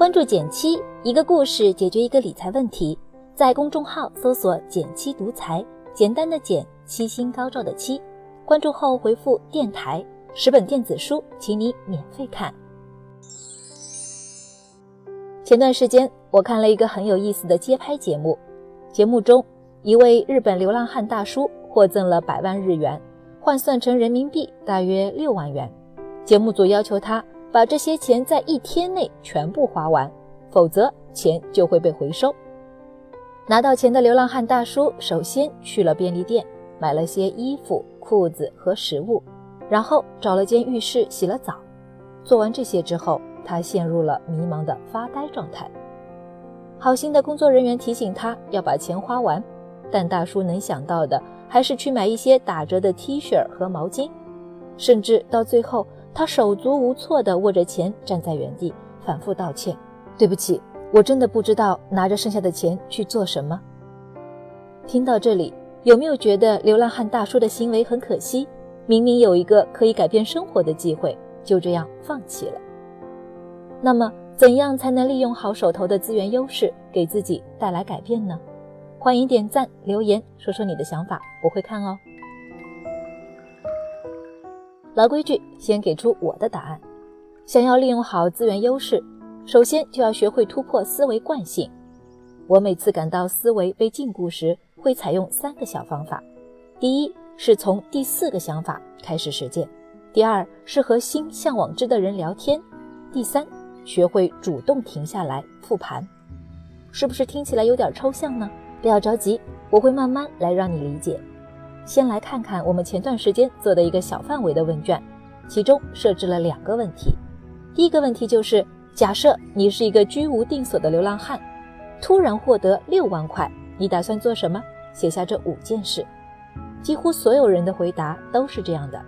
关注减七，一个故事解决一个理财问题。在公众号搜索“减七独裁，简单的减，七星高照的七。关注后回复“电台”，十本电子书，请你免费看。前段时间，我看了一个很有意思的街拍节目。节目中，一位日本流浪汉大叔获赠了百万日元，换算成人民币大约六万元。节目组要求他。把这些钱在一天内全部花完，否则钱就会被回收。拿到钱的流浪汉大叔首先去了便利店，买了些衣服、裤子和食物，然后找了间浴室洗了澡。做完这些之后，他陷入了迷茫的发呆状态。好心的工作人员提醒他要把钱花完，但大叔能想到的还是去买一些打折的 T 恤和毛巾，甚至到最后。他手足无措地握着钱站在原地，反复道歉：“对不起，我真的不知道拿着剩下的钱去做什么。”听到这里，有没有觉得流浪汉大叔的行为很可惜？明明有一个可以改变生活的机会，就这样放弃了。那么，怎样才能利用好手头的资源优势，给自己带来改变呢？欢迎点赞留言，说说你的想法，我会看哦。老规矩，先给出我的答案。想要利用好资源优势，首先就要学会突破思维惯性。我每次感到思维被禁锢时，会采用三个小方法：第一是从第四个想法开始实践；第二是和心向往之的人聊天；第三，学会主动停下来复盘。是不是听起来有点抽象呢？不要着急，我会慢慢来让你理解。先来看看我们前段时间做的一个小范围的问卷，其中设置了两个问题。第一个问题就是：假设你是一个居无定所的流浪汉，突然获得六万块，你打算做什么？写下这五件事。几乎所有人的回答都是这样的：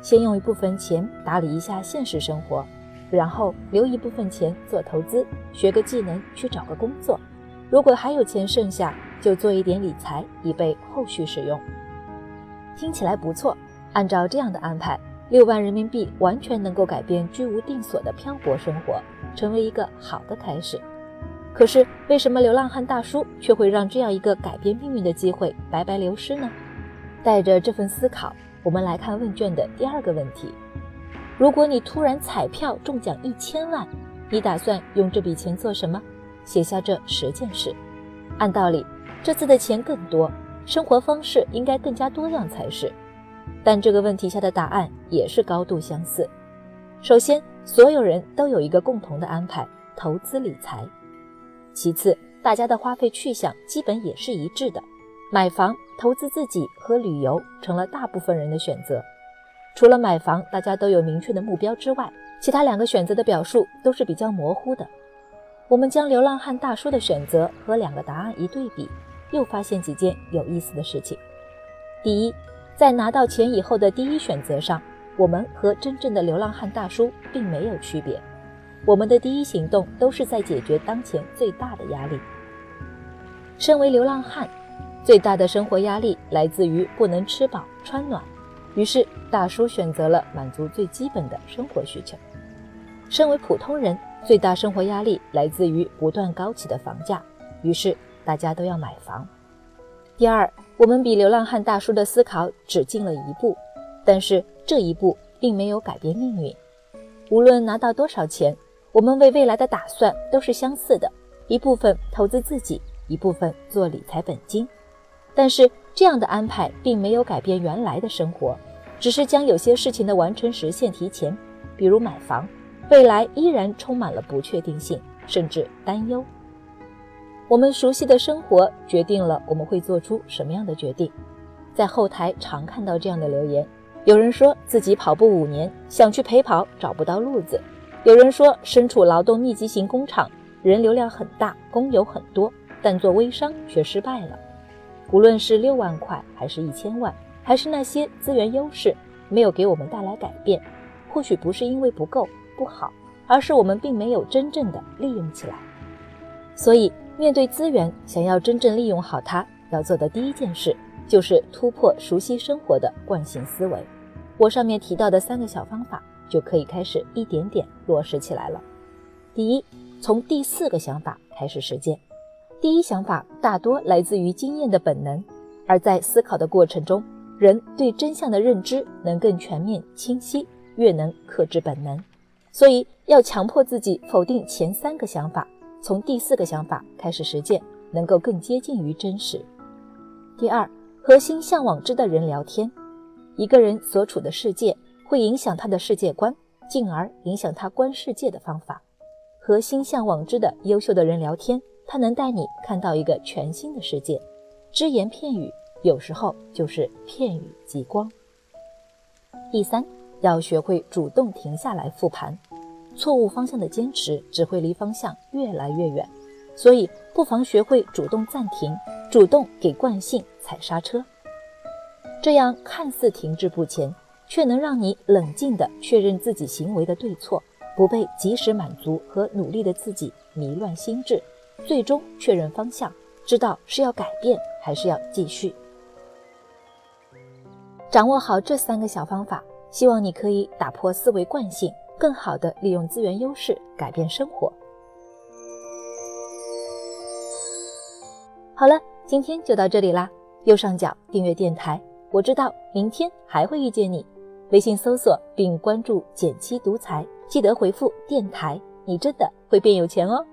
先用一部分钱打理一下现实生活，然后留一部分钱做投资，学个技能去找个工作。如果还有钱剩下，就做一点理财，以备后续使用。听起来不错，按照这样的安排，六万人民币完全能够改变居无定所的漂泊生活，成为一个好的开始。可是，为什么流浪汉大叔却会让这样一个改变命运的机会白白流失呢？带着这份思考，我们来看问卷的第二个问题：如果你突然彩票中奖一千万，你打算用这笔钱做什么？写下这十件事。按道理，这次的钱更多。生活方式应该更加多样才是，但这个问题下的答案也是高度相似。首先，所有人都有一个共同的安排：投资理财。其次，大家的花费去向基本也是一致的，买房、投资自己和旅游成了大部分人的选择。除了买房，大家都有明确的目标之外，其他两个选择的表述都是比较模糊的。我们将流浪汉大叔的选择和两个答案一对比。又发现几件有意思的事情。第一，在拿到钱以后的第一选择上，我们和真正的流浪汉大叔并没有区别。我们的第一行动都是在解决当前最大的压力。身为流浪汉，最大的生活压力来自于不能吃饱穿暖，于是大叔选择了满足最基本的生活需求。身为普通人，最大生活压力来自于不断高起的房价，于是。大家都要买房。第二，我们比流浪汉大叔的思考只进了一步，但是这一步并没有改变命运。无论拿到多少钱，我们为未来的打算都是相似的：一部分投资自己，一部分做理财本金。但是这样的安排并没有改变原来的生活，只是将有些事情的完成时限提前，比如买房。未来依然充满了不确定性，甚至担忧。我们熟悉的生活决定了我们会做出什么样的决定。在后台常看到这样的留言：有人说自己跑步五年，想去陪跑找不到路子；有人说身处劳动密集型工厂，人流量很大，工友很多，但做微商却失败了。无论是六万块，还是一千万，还是那些资源优势，没有给我们带来改变。或许不是因为不够不好，而是我们并没有真正的利用起来。所以。面对资源，想要真正利用好它，要做的第一件事就是突破熟悉生活的惯性思维。我上面提到的三个小方法就可以开始一点点落实起来了。第一，从第四个想法开始实践。第一想法大多来自于经验的本能，而在思考的过程中，人对真相的认知能更全面清晰，越能克制本能。所以要强迫自己否定前三个想法，从第四个想法开始实践，能够更接近于真实。第二，和心向往之的人聊天。一个人所处的世界会影响他的世界观，进而影响他观世界的方法。和心向往之的优秀的人聊天，他能带你看到一个全新的世界。只言片语有时候就是片语即光。第三。要学会主动停下来复盘，错误方向的坚持只会离方向越来越远，所以不妨学会主动暂停，主动给惯性踩刹车。这样看似停滞不前，却能让你冷静地确认自己行为的对错，不被及时满足和努力的自己迷乱心智，最终确认方向，知道是要改变还是要继续。掌握好这三个小方法。希望你可以打破思维惯性，更好的利用资源优势，改变生活。好了，今天就到这里啦。右上角订阅电台，我知道明天还会遇见你。微信搜索并关注“简七独裁，记得回复“电台”，你真的会变有钱哦。